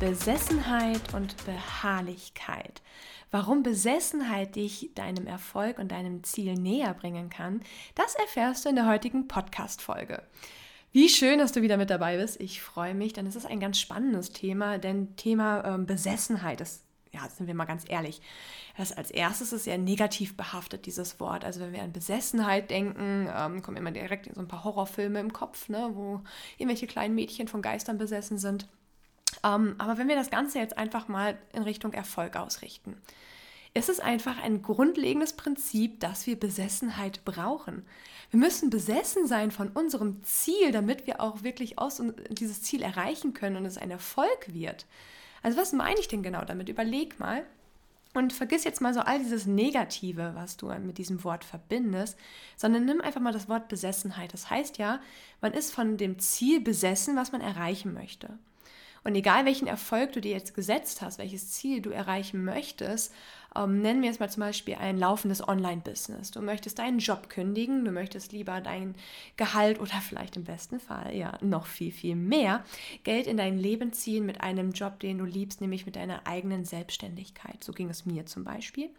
Besessenheit und Beharrlichkeit. Warum Besessenheit dich deinem Erfolg und deinem Ziel näher bringen kann, das erfährst du in der heutigen Podcast-Folge. Wie schön, dass du wieder mit dabei bist. Ich freue mich, denn es ist ein ganz spannendes Thema, denn Thema ähm, Besessenheit, das ja, sind wir mal ganz ehrlich, das als erstes ist ja negativ behaftet, dieses Wort. Also wenn wir an Besessenheit denken, ähm, kommen immer direkt so ein paar Horrorfilme im Kopf, ne, wo irgendwelche kleinen Mädchen von Geistern besessen sind. Ähm, aber wenn wir das Ganze jetzt einfach mal in Richtung Erfolg ausrichten, ist es einfach ein grundlegendes Prinzip, dass wir Besessenheit brauchen. Wir müssen besessen sein von unserem Ziel, damit wir auch wirklich aus dieses Ziel erreichen können und es ein Erfolg wird. Also was meine ich denn genau damit? Überleg mal und vergiss jetzt mal so all dieses Negative, was du mit diesem Wort verbindest, sondern nimm einfach mal das Wort Besessenheit. Das heißt ja, man ist von dem Ziel besessen, was man erreichen möchte. Und egal welchen Erfolg du dir jetzt gesetzt hast, welches Ziel du erreichen möchtest, ähm, nennen wir jetzt mal zum Beispiel ein laufendes Online-Business. Du möchtest deinen Job kündigen, du möchtest lieber dein Gehalt oder vielleicht im besten Fall ja noch viel, viel mehr Geld in dein Leben ziehen mit einem Job, den du liebst, nämlich mit deiner eigenen Selbstständigkeit. So ging es mir zum Beispiel.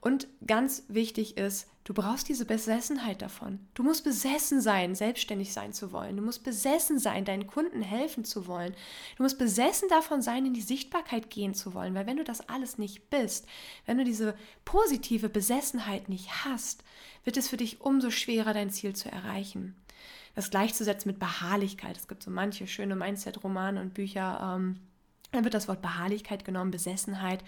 Und ganz wichtig ist, du brauchst diese Besessenheit davon. Du musst besessen sein, selbstständig sein zu wollen. Du musst besessen sein, deinen Kunden helfen zu wollen. Du musst besessen davon sein, in die Sichtbarkeit gehen zu wollen. Weil wenn du das alles nicht bist, wenn du diese positive Besessenheit nicht hast, wird es für dich umso schwerer, dein Ziel zu erreichen. Das gleichzusetzen mit Beharrlichkeit. Es gibt so manche schöne Mindset-Romane und Bücher. Ähm, dann wird das Wort Beharrlichkeit genommen, Besessenheit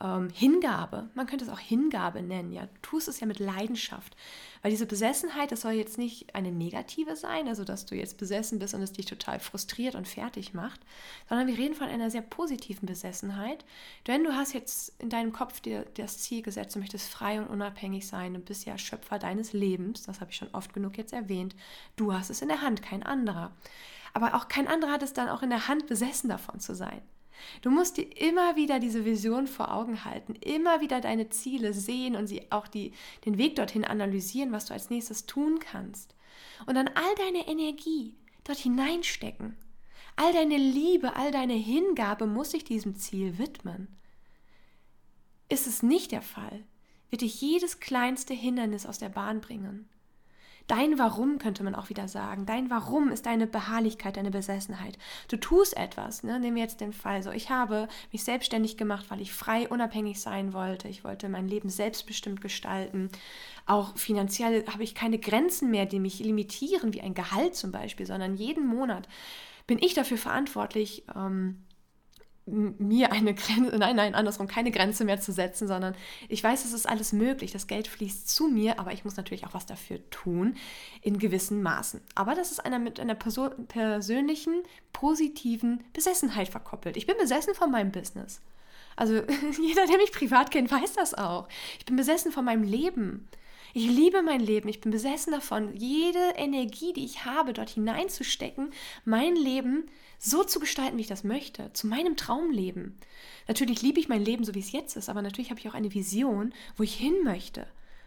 ähm, Hingabe, man könnte es auch Hingabe nennen, ja, du tust es ja mit Leidenschaft, weil diese Besessenheit, das soll jetzt nicht eine negative sein, also dass du jetzt besessen bist und es dich total frustriert und fertig macht, sondern wir reden von einer sehr positiven Besessenheit, denn du hast jetzt in deinem Kopf dir das Ziel gesetzt, du möchtest frei und unabhängig sein, du bist ja Schöpfer deines Lebens, das habe ich schon oft genug jetzt erwähnt, du hast es in der Hand, kein anderer. Aber auch kein anderer hat es dann auch in der Hand, besessen davon zu sein. Du musst dir immer wieder diese Vision vor Augen halten, immer wieder deine Ziele sehen und sie auch die, den Weg dorthin analysieren, was du als nächstes tun kannst. Und dann all deine Energie dort hineinstecken. All deine Liebe, all deine Hingabe muss sich diesem Ziel widmen. Ist es nicht der Fall, wird dich jedes kleinste Hindernis aus der Bahn bringen. Dein Warum könnte man auch wieder sagen. Dein Warum ist deine Beharrlichkeit, deine Besessenheit. Du tust etwas. Ne? Nehmen wir jetzt den Fall so. Ich habe mich selbstständig gemacht, weil ich frei, unabhängig sein wollte. Ich wollte mein Leben selbstbestimmt gestalten. Auch finanziell habe ich keine Grenzen mehr, die mich limitieren, wie ein Gehalt zum Beispiel, sondern jeden Monat bin ich dafür verantwortlich, ähm, mir eine Grenze, nein, nein, andersrum, keine Grenze mehr zu setzen, sondern ich weiß, es ist alles möglich. Das Geld fließt zu mir, aber ich muss natürlich auch was dafür tun, in gewissen Maßen. Aber das ist einer mit einer Person, persönlichen, positiven Besessenheit verkoppelt. Ich bin besessen von meinem Business. Also jeder, der mich privat kennt, weiß das auch. Ich bin besessen von meinem Leben. Ich liebe mein Leben. Ich bin besessen davon, jede Energie, die ich habe, dort hineinzustecken, mein Leben so zu gestalten, wie ich das möchte, zu meinem Traumleben. Natürlich liebe ich mein Leben so, wie es jetzt ist, aber natürlich habe ich auch eine Vision, wo ich hin möchte.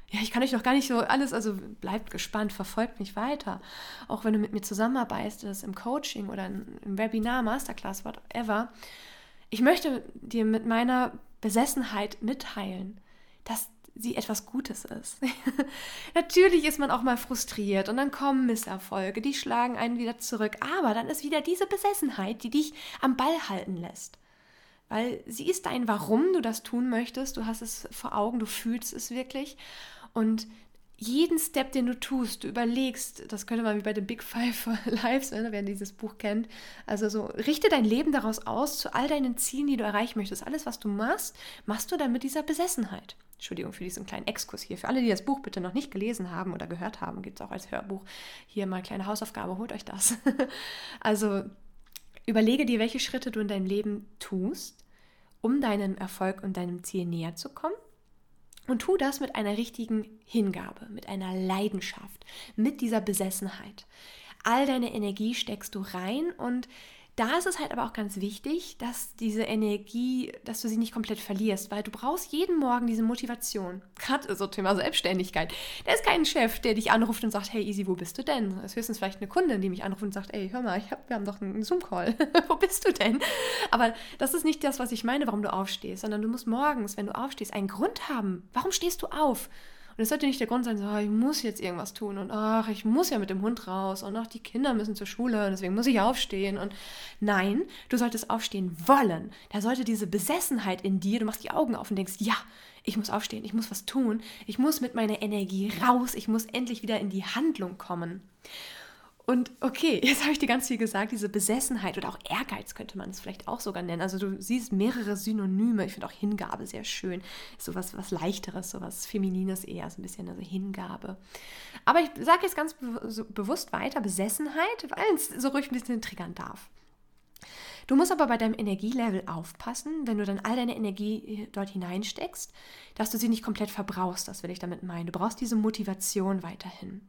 Ja, ich kann euch noch gar nicht so alles, also bleibt gespannt, verfolgt mich weiter. Auch wenn du mit mir zusammenarbeitest, im Coaching oder im Webinar, Masterclass, whatever. Ich möchte dir mit meiner Besessenheit mitteilen, dass sie etwas Gutes ist. Natürlich ist man auch mal frustriert und dann kommen Misserfolge, die schlagen einen wieder zurück, aber dann ist wieder diese Besessenheit, die dich am Ball halten lässt. Weil sie ist dein Warum du das tun möchtest, du hast es vor Augen, du fühlst es wirklich und jeden Step, den du tust, du überlegst, das könnte man wie bei den Big Five Lives, ne, wer dieses Buch kennt, also so, richte dein Leben daraus aus, zu all deinen Zielen, die du erreichen möchtest. Alles, was du machst, machst du dann mit dieser Besessenheit. Entschuldigung für diesen kleinen Exkurs hier. Für alle, die das Buch bitte noch nicht gelesen haben oder gehört haben, gibt es auch als Hörbuch hier mal eine kleine Hausaufgabe, holt euch das. also überlege dir, welche Schritte du in deinem Leben tust, um deinem Erfolg und deinem Ziel näher zu kommen Und tu das mit einer richtigen Hingabe, mit einer Leidenschaft, mit dieser Besessenheit. All deine Energie steckst du rein und da ist es halt aber auch ganz wichtig, dass diese Energie, dass du sie nicht komplett verlierst, weil du brauchst jeden Morgen diese Motivation. Gerade so Thema Selbstständigkeit. Da ist kein Chef, der dich anruft und sagt, hey Easy, wo bist du denn? Das ist höchstens vielleicht eine Kundin, die mich anruft und sagt, ey, hör mal, hab, wir haben doch einen Zoom-Call. wo bist du denn? Aber das ist nicht das, was ich meine, warum du aufstehst, sondern du musst morgens, wenn du aufstehst, einen Grund haben. Warum stehst du auf? Und es sollte nicht der Grund sein, so, oh, ich muss jetzt irgendwas tun und ach, ich muss ja mit dem Hund raus und ach, die Kinder müssen zur Schule und deswegen muss ich aufstehen. Und nein, du solltest aufstehen wollen. Da sollte diese Besessenheit in dir, du machst die Augen auf und denkst, ja, ich muss aufstehen, ich muss was tun, ich muss mit meiner Energie raus, ich muss endlich wieder in die Handlung kommen. Und okay, jetzt habe ich dir ganz viel gesagt, diese Besessenheit oder auch Ehrgeiz könnte man es vielleicht auch sogar nennen. Also du siehst mehrere Synonyme. Ich finde auch Hingabe sehr schön. So was, was Leichteres, so was Feminines eher, so ein bisschen also Hingabe. Aber ich sage jetzt ganz be so bewusst weiter Besessenheit, weil es so ruhig ein bisschen triggern darf. Du musst aber bei deinem Energielevel aufpassen, wenn du dann all deine Energie dort hineinsteckst, dass du sie nicht komplett verbrauchst. Das will ich damit meinen. Du brauchst diese Motivation weiterhin.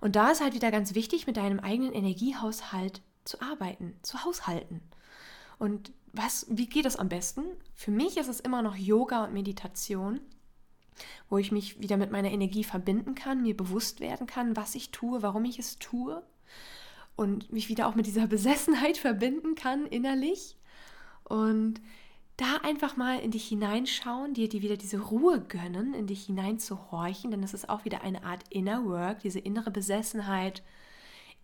Und da ist halt wieder ganz wichtig, mit deinem eigenen Energiehaushalt zu arbeiten, zu haushalten. Und was, wie geht das am besten? Für mich ist es immer noch Yoga und Meditation, wo ich mich wieder mit meiner Energie verbinden kann, mir bewusst werden kann, was ich tue, warum ich es tue und mich wieder auch mit dieser Besessenheit verbinden kann innerlich. Und da einfach mal in dich hineinschauen, dir die wieder diese Ruhe gönnen, in dich hineinzuhorchen, denn das ist auch wieder eine Art Inner Work, diese innere Besessenheit,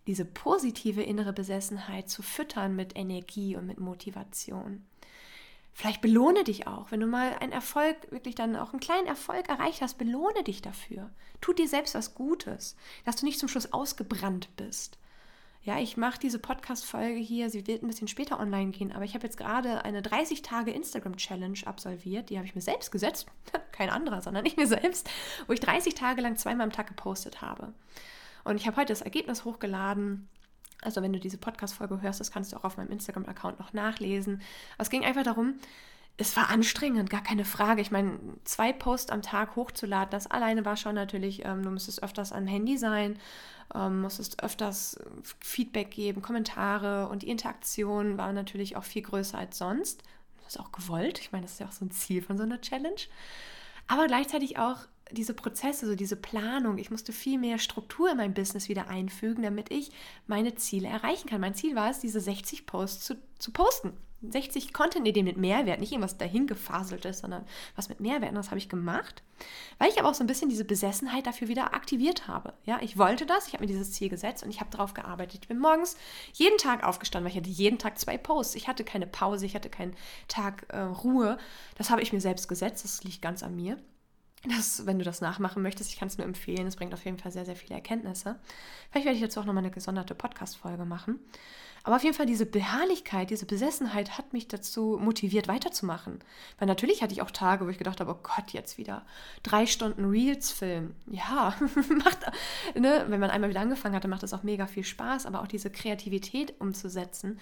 diese positive innere Besessenheit zu füttern mit Energie und mit Motivation. Vielleicht belohne dich auch, wenn du mal einen Erfolg, wirklich dann auch einen kleinen Erfolg erreicht hast, belohne dich dafür. Tu dir selbst was Gutes, dass du nicht zum Schluss ausgebrannt bist ja, ich mache diese Podcast-Folge hier, sie wird ein bisschen später online gehen, aber ich habe jetzt gerade eine 30 Tage Instagram-Challenge absolviert, die habe ich mir selbst gesetzt, kein anderer, sondern ich mir selbst, wo ich 30 Tage lang zweimal am Tag gepostet habe. Und ich habe heute das Ergebnis hochgeladen. Also wenn du diese Podcast-Folge hörst, das kannst du auch auf meinem Instagram-Account noch nachlesen. Aber es ging einfach darum, es war anstrengend, gar keine Frage. Ich meine, zwei Posts am Tag hochzuladen, das alleine war schon natürlich, ähm, du müsstest öfters am Handy sein, ähm, musstest öfters Feedback geben, Kommentare und die Interaktion war natürlich auch viel größer als sonst. Das ist auch gewollt. Ich meine, das ist ja auch so ein Ziel von so einer Challenge. Aber gleichzeitig auch diese Prozesse, so diese Planung. Ich musste viel mehr Struktur in mein Business wieder einfügen, damit ich meine Ziele erreichen kann. Mein Ziel war es, diese 60 Posts zu, zu posten. 60 Content-Ideen mit Mehrwert, nicht irgendwas dahin gefaselt ist, sondern was mit Mehrwert. Und das habe ich gemacht, weil ich aber auch so ein bisschen diese Besessenheit dafür wieder aktiviert habe. Ja, ich wollte das, ich habe mir dieses Ziel gesetzt und ich habe darauf gearbeitet. Ich bin morgens jeden Tag aufgestanden, weil ich hatte jeden Tag zwei Posts. Ich hatte keine Pause, ich hatte keinen Tag äh, Ruhe. Das habe ich mir selbst gesetzt, das liegt ganz an mir. Das, wenn du das nachmachen möchtest, ich kann es nur empfehlen. Es bringt auf jeden Fall sehr, sehr viele Erkenntnisse. Vielleicht werde ich dazu auch nochmal eine gesonderte Podcast-Folge machen. Aber auf jeden Fall diese Beharrlichkeit, diese Besessenheit hat mich dazu motiviert, weiterzumachen. Weil natürlich hatte ich auch Tage, wo ich gedacht habe, oh Gott, jetzt wieder drei Stunden Reels filmen. Ja, macht, ne? wenn man einmal wieder angefangen hatte, macht das auch mega viel Spaß. Aber auch diese Kreativität umzusetzen,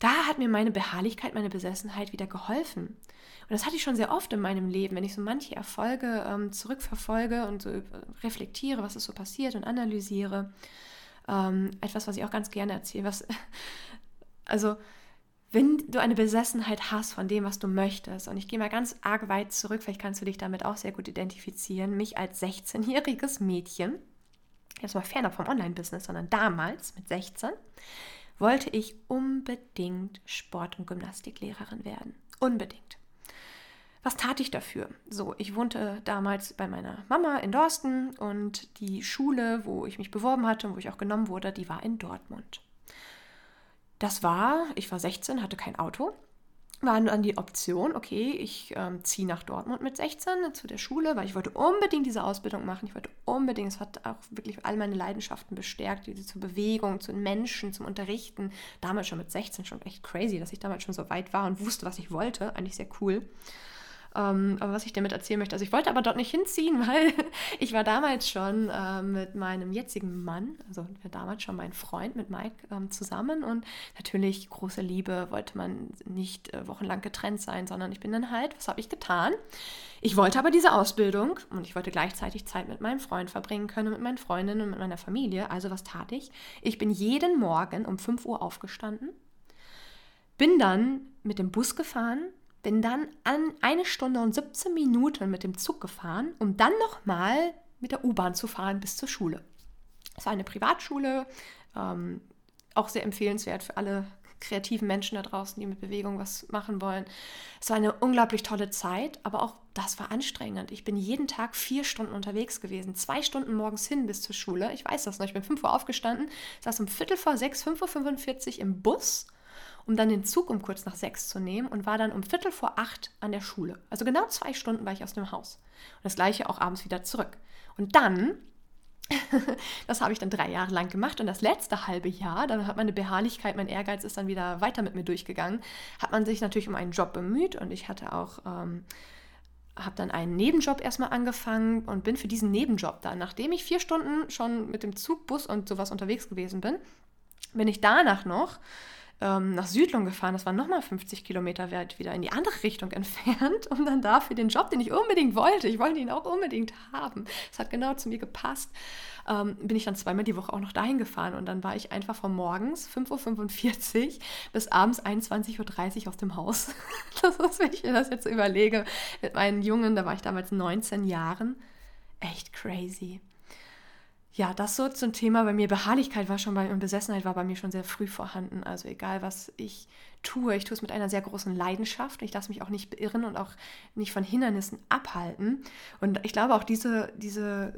da hat mir meine Beharrlichkeit, meine Besessenheit wieder geholfen. Und das hatte ich schon sehr oft in meinem Leben, wenn ich so manche Erfolge ähm, zurückverfolge und so reflektiere, was ist so passiert und analysiere. Ähm, etwas, was ich auch ganz gerne erzähle. Was, also, wenn du eine Besessenheit hast von dem, was du möchtest, und ich gehe mal ganz arg weit zurück, vielleicht kannst du dich damit auch sehr gut identifizieren, mich als 16-jähriges Mädchen, jetzt mal fernab vom Online-Business, sondern damals mit 16, wollte ich unbedingt Sport- und Gymnastiklehrerin werden. Unbedingt. Was tat ich dafür? So, ich wohnte damals bei meiner Mama in Dorsten und die Schule, wo ich mich beworben hatte und wo ich auch genommen wurde, die war in Dortmund. Das war, ich war 16, hatte kein Auto war dann die Option, okay, ich ähm, ziehe nach Dortmund mit 16 zu der Schule, weil ich wollte unbedingt diese Ausbildung machen. Ich wollte unbedingt, es hat auch wirklich all meine Leidenschaften bestärkt, diese zur Bewegung, zu den Menschen, zum Unterrichten. Damals schon mit 16 schon echt crazy, dass ich damals schon so weit war und wusste, was ich wollte. Eigentlich sehr cool. Ähm, aber was ich damit erzählen möchte, also ich wollte aber dort nicht hinziehen, weil ich war damals schon äh, mit meinem jetzigen Mann, also damals schon mein Freund mit Mike ähm, zusammen und natürlich große Liebe wollte man nicht äh, wochenlang getrennt sein, sondern ich bin dann halt, was habe ich getan? Ich wollte aber diese Ausbildung und ich wollte gleichzeitig Zeit mit meinem Freund verbringen können, mit meinen Freundinnen und mit meiner Familie. Also was tat ich? Ich bin jeden Morgen um 5 Uhr aufgestanden, bin dann mit dem Bus gefahren bin dann an eine Stunde und 17 Minuten mit dem Zug gefahren, um dann nochmal mit der U-Bahn zu fahren bis zur Schule. Es war eine Privatschule, ähm, auch sehr empfehlenswert für alle kreativen Menschen da draußen, die mit Bewegung was machen wollen. Es war eine unglaublich tolle Zeit, aber auch das war anstrengend. Ich bin jeden Tag vier Stunden unterwegs gewesen, zwei Stunden morgens hin bis zur Schule. Ich weiß das noch, ich bin 5 Uhr aufgestanden, saß um Viertel vor sechs, 5.45 Uhr im Bus um dann den Zug um kurz nach sechs zu nehmen und war dann um Viertel vor acht an der Schule. Also genau zwei Stunden war ich aus dem Haus. Und das gleiche auch abends wieder zurück. Und dann, das habe ich dann drei Jahre lang gemacht und das letzte halbe Jahr, dann hat meine Beharrlichkeit, mein Ehrgeiz ist dann wieder weiter mit mir durchgegangen, hat man sich natürlich um einen Job bemüht und ich hatte auch... Ähm, habe dann einen Nebenjob erstmal angefangen und bin für diesen Nebenjob dann, nachdem ich vier Stunden schon mit dem Zug, Bus und sowas unterwegs gewesen bin, bin ich danach noch ähm, nach Südlung gefahren. Das war nochmal 50 Kilometer weit wieder in die andere Richtung entfernt, um dann dafür den Job, den ich unbedingt wollte, ich wollte ihn auch unbedingt haben. Es hat genau zu mir gepasst. Ähm, bin ich dann zweimal die Woche auch noch dahin gefahren und dann war ich einfach von morgens 5.45 Uhr bis abends 21.30 Uhr aus dem Haus. Das ist, wenn ich mir das jetzt überlege, mit meinen Jungen, da war ich damals 19 Jahren, echt crazy ja, das so zum Thema bei mir. Beharrlichkeit war schon bei und Besessenheit war bei mir schon sehr früh vorhanden. Also egal, was ich tue, ich tue es mit einer sehr großen Leidenschaft. Ich lasse mich auch nicht beirren und auch nicht von Hindernissen abhalten. Und ich glaube auch diese, diese,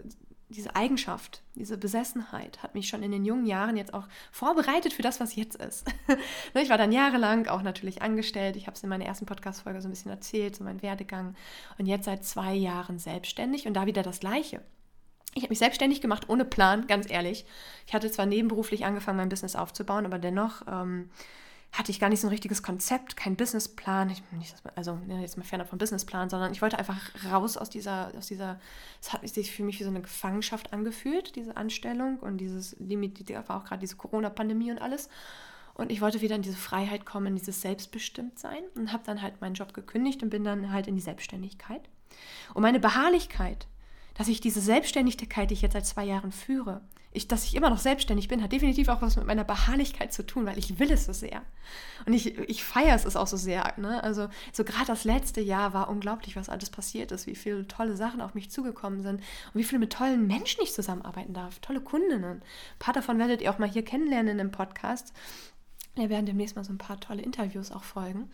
diese Eigenschaft, diese Besessenheit hat mich schon in den jungen Jahren jetzt auch vorbereitet für das, was jetzt ist. Ich war dann jahrelang auch natürlich angestellt. Ich habe es in meiner ersten Podcast-Folge so ein bisschen erzählt, so mein Werdegang. Und jetzt seit zwei Jahren selbstständig und da wieder das Gleiche. Ich habe mich selbstständig gemacht, ohne Plan, ganz ehrlich. Ich hatte zwar nebenberuflich angefangen, mein Business aufzubauen, aber dennoch ähm, hatte ich gar nicht so ein richtiges Konzept, kein Businessplan. Ich, nicht, also jetzt mal ferner vom Businessplan, sondern ich wollte einfach raus aus dieser, aus dieser, es hat sich für mich wie so eine Gefangenschaft angefühlt, diese Anstellung und dieses Limit, war auch gerade diese Corona-Pandemie und alles. Und ich wollte wieder in diese Freiheit kommen, dieses Selbstbestimmtsein und habe dann halt meinen Job gekündigt und bin dann halt in die Selbstständigkeit. Und meine Beharrlichkeit, dass ich diese Selbstständigkeit, die ich jetzt seit zwei Jahren führe, ich, dass ich immer noch selbstständig bin, hat definitiv auch was mit meiner Beharrlichkeit zu tun, weil ich will es so sehr. Und ich, ich feiere es auch so sehr. Ne? Also so gerade das letzte Jahr war unglaublich, was alles passiert ist, wie viele tolle Sachen auf mich zugekommen sind und wie viele mit tollen Menschen ich zusammenarbeiten darf, tolle Kundinnen. Ein paar davon werdet ihr auch mal hier kennenlernen im Podcast. Wir werden demnächst mal so ein paar tolle Interviews auch folgen.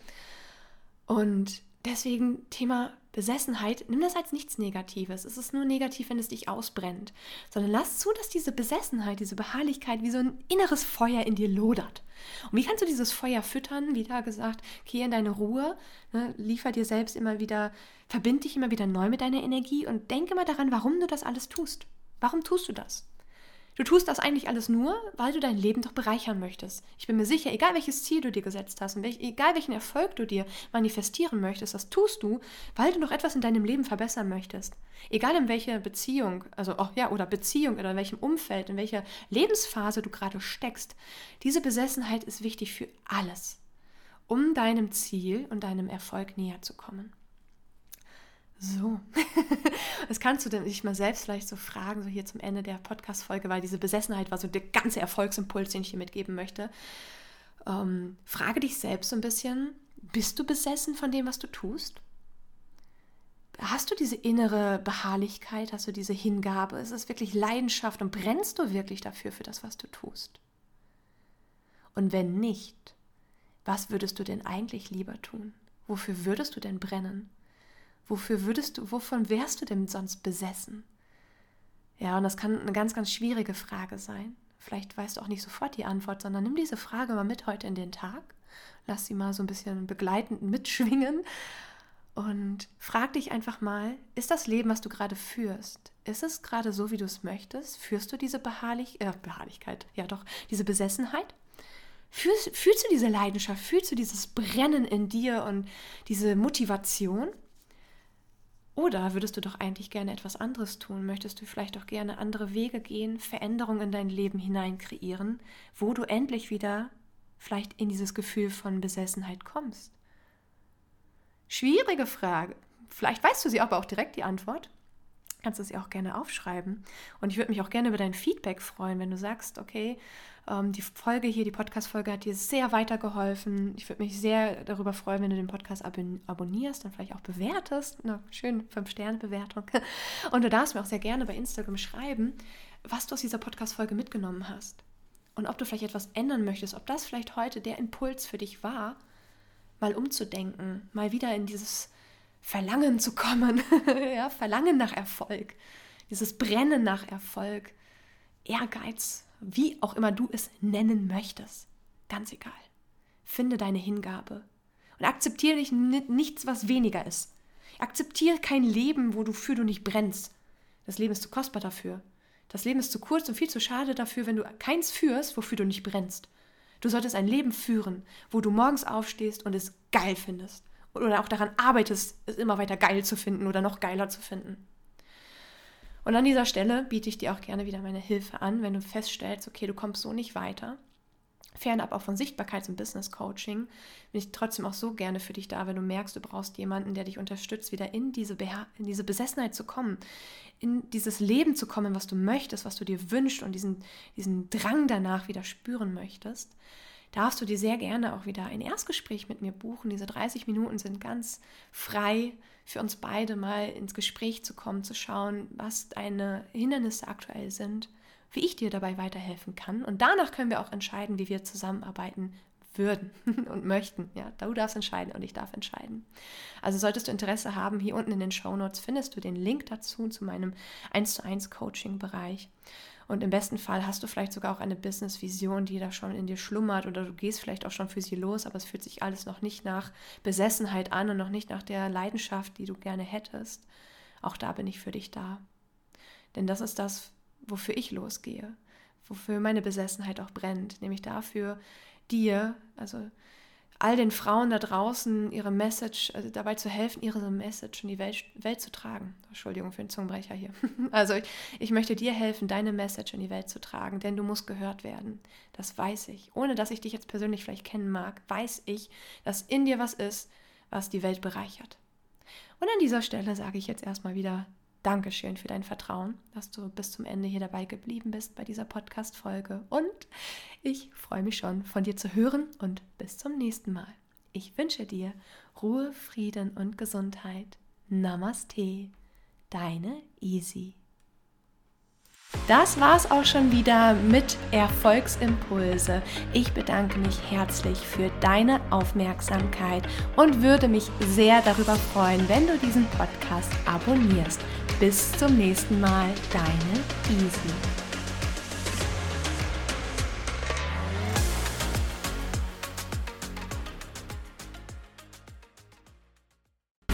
Und deswegen Thema Besessenheit, nimm das als nichts Negatives. Es ist nur negativ, wenn es dich ausbrennt. Sondern lass zu, dass diese Besessenheit, diese Beharrlichkeit wie so ein inneres Feuer in dir lodert. Und wie kannst du dieses Feuer füttern? Wie da gesagt, geh in deine Ruhe, ne, liefer dir selbst immer wieder, verbind dich immer wieder neu mit deiner Energie und denke mal daran, warum du das alles tust. Warum tust du das? Du tust das eigentlich alles nur, weil du dein Leben doch bereichern möchtest. Ich bin mir sicher, egal welches Ziel du dir gesetzt hast und welch, egal welchen Erfolg du dir manifestieren möchtest, das tust du, weil du noch etwas in deinem Leben verbessern möchtest. Egal in welcher Beziehung, also oh, ja, oder Beziehung oder in welchem Umfeld, in welcher Lebensphase du gerade steckst. Diese Besessenheit ist wichtig für alles, um deinem Ziel und deinem Erfolg näher zu kommen. So, das kannst du denn dich mal selbst vielleicht so fragen, so hier zum Ende der Podcast-Folge, weil diese Besessenheit war so der ganze Erfolgsimpuls, den ich dir mitgeben möchte. Ähm, frage dich selbst so ein bisschen, bist du besessen von dem, was du tust? Hast du diese innere Beharrlichkeit, hast du diese Hingabe? Ist es wirklich Leidenschaft und brennst du wirklich dafür, für das, was du tust? Und wenn nicht, was würdest du denn eigentlich lieber tun? Wofür würdest du denn brennen? Wofür würdest du, wovon wärst du denn sonst besessen? Ja, und das kann eine ganz, ganz schwierige Frage sein. Vielleicht weißt du auch nicht sofort die Antwort, sondern nimm diese Frage mal mit heute in den Tag. Lass sie mal so ein bisschen begleitend mitschwingen und frag dich einfach mal, ist das Leben, was du gerade führst, ist es gerade so, wie du es möchtest? Führst du diese Beharrlich äh, Beharrlichkeit, ja doch, diese Besessenheit? Fühlst, fühlst du diese Leidenschaft? Fühlst du dieses Brennen in dir und diese Motivation? Oder würdest du doch eigentlich gerne etwas anderes tun? Möchtest du vielleicht auch gerne andere Wege gehen, Veränderungen in dein Leben hinein kreieren, wo du endlich wieder vielleicht in dieses Gefühl von Besessenheit kommst? Schwierige Frage. Vielleicht weißt du sie aber auch direkt die Antwort. Kannst du sie auch gerne aufschreiben. Und ich würde mich auch gerne über dein Feedback freuen, wenn du sagst, okay, ähm, die Folge hier, die Podcast-Folge hat dir sehr weitergeholfen. Ich würde mich sehr darüber freuen, wenn du den Podcast ab abonnierst und vielleicht auch bewertest. Eine schöne 5-Sterne-Bewertung. Und du darfst mir auch sehr gerne bei Instagram schreiben, was du aus dieser Podcast-Folge mitgenommen hast. Und ob du vielleicht etwas ändern möchtest, ob das vielleicht heute der Impuls für dich war, mal umzudenken, mal wieder in dieses Verlangen zu kommen, ja, Verlangen nach Erfolg, dieses Brennen nach Erfolg, Ehrgeiz, wie auch immer du es nennen möchtest. Ganz egal. Finde deine Hingabe und akzeptiere dich nichts, was weniger ist. Akzeptiere kein Leben, wo du für du nicht brennst. Das Leben ist zu kostbar dafür. Das Leben ist zu kurz und viel zu schade dafür, wenn du keins führst, wofür du nicht brennst. Du solltest ein Leben führen, wo du morgens aufstehst und es geil findest. Oder auch daran arbeitest, es immer weiter geil zu finden oder noch geiler zu finden. Und an dieser Stelle biete ich dir auch gerne wieder meine Hilfe an, wenn du feststellst, okay, du kommst so nicht weiter. Fernab auch von Sichtbarkeits- und Business-Coaching bin ich trotzdem auch so gerne für dich da, wenn du merkst, du brauchst jemanden, der dich unterstützt, wieder in diese, in diese Besessenheit zu kommen, in dieses Leben zu kommen, was du möchtest, was du dir wünschst und diesen, diesen Drang danach wieder spüren möchtest darfst du dir sehr gerne auch wieder ein Erstgespräch mit mir buchen. Diese 30 Minuten sind ganz frei für uns beide mal ins Gespräch zu kommen, zu schauen, was deine Hindernisse aktuell sind, wie ich dir dabei weiterhelfen kann. Und danach können wir auch entscheiden, wie wir zusammenarbeiten würden und möchten. Ja, du darfst entscheiden und ich darf entscheiden. Also solltest du Interesse haben, hier unten in den Show Notes findest du den Link dazu zu meinem 1 zu 1 Coaching Bereich. Und im besten Fall hast du vielleicht sogar auch eine Business-Vision, die da schon in dir schlummert oder du gehst vielleicht auch schon für sie los, aber es fühlt sich alles noch nicht nach Besessenheit an und noch nicht nach der Leidenschaft, die du gerne hättest. Auch da bin ich für dich da. Denn das ist das, wofür ich losgehe, wofür meine Besessenheit auch brennt, nämlich dafür, dir, also all den Frauen da draußen ihre Message, also dabei zu helfen, ihre Message in die Welt, Welt zu tragen. Entschuldigung für den Zungenbrecher hier. Also ich, ich möchte dir helfen, deine Message in die Welt zu tragen, denn du musst gehört werden. Das weiß ich. Ohne dass ich dich jetzt persönlich vielleicht kennen mag, weiß ich, dass in dir was ist, was die Welt bereichert. Und an dieser Stelle sage ich jetzt erstmal wieder Dankeschön für dein Vertrauen, dass du bis zum Ende hier dabei geblieben bist bei dieser Podcast-Folge. Und ich freue mich schon, von dir zu hören und bis zum nächsten Mal. Ich wünsche dir Ruhe, Frieden und Gesundheit. Namaste, deine Easy. Das war's auch schon wieder mit Erfolgsimpulse. Ich bedanke mich herzlich für deine Aufmerksamkeit und würde mich sehr darüber freuen, wenn du diesen Podcast abonnierst. Bis zum nächsten Mal, deine Easy.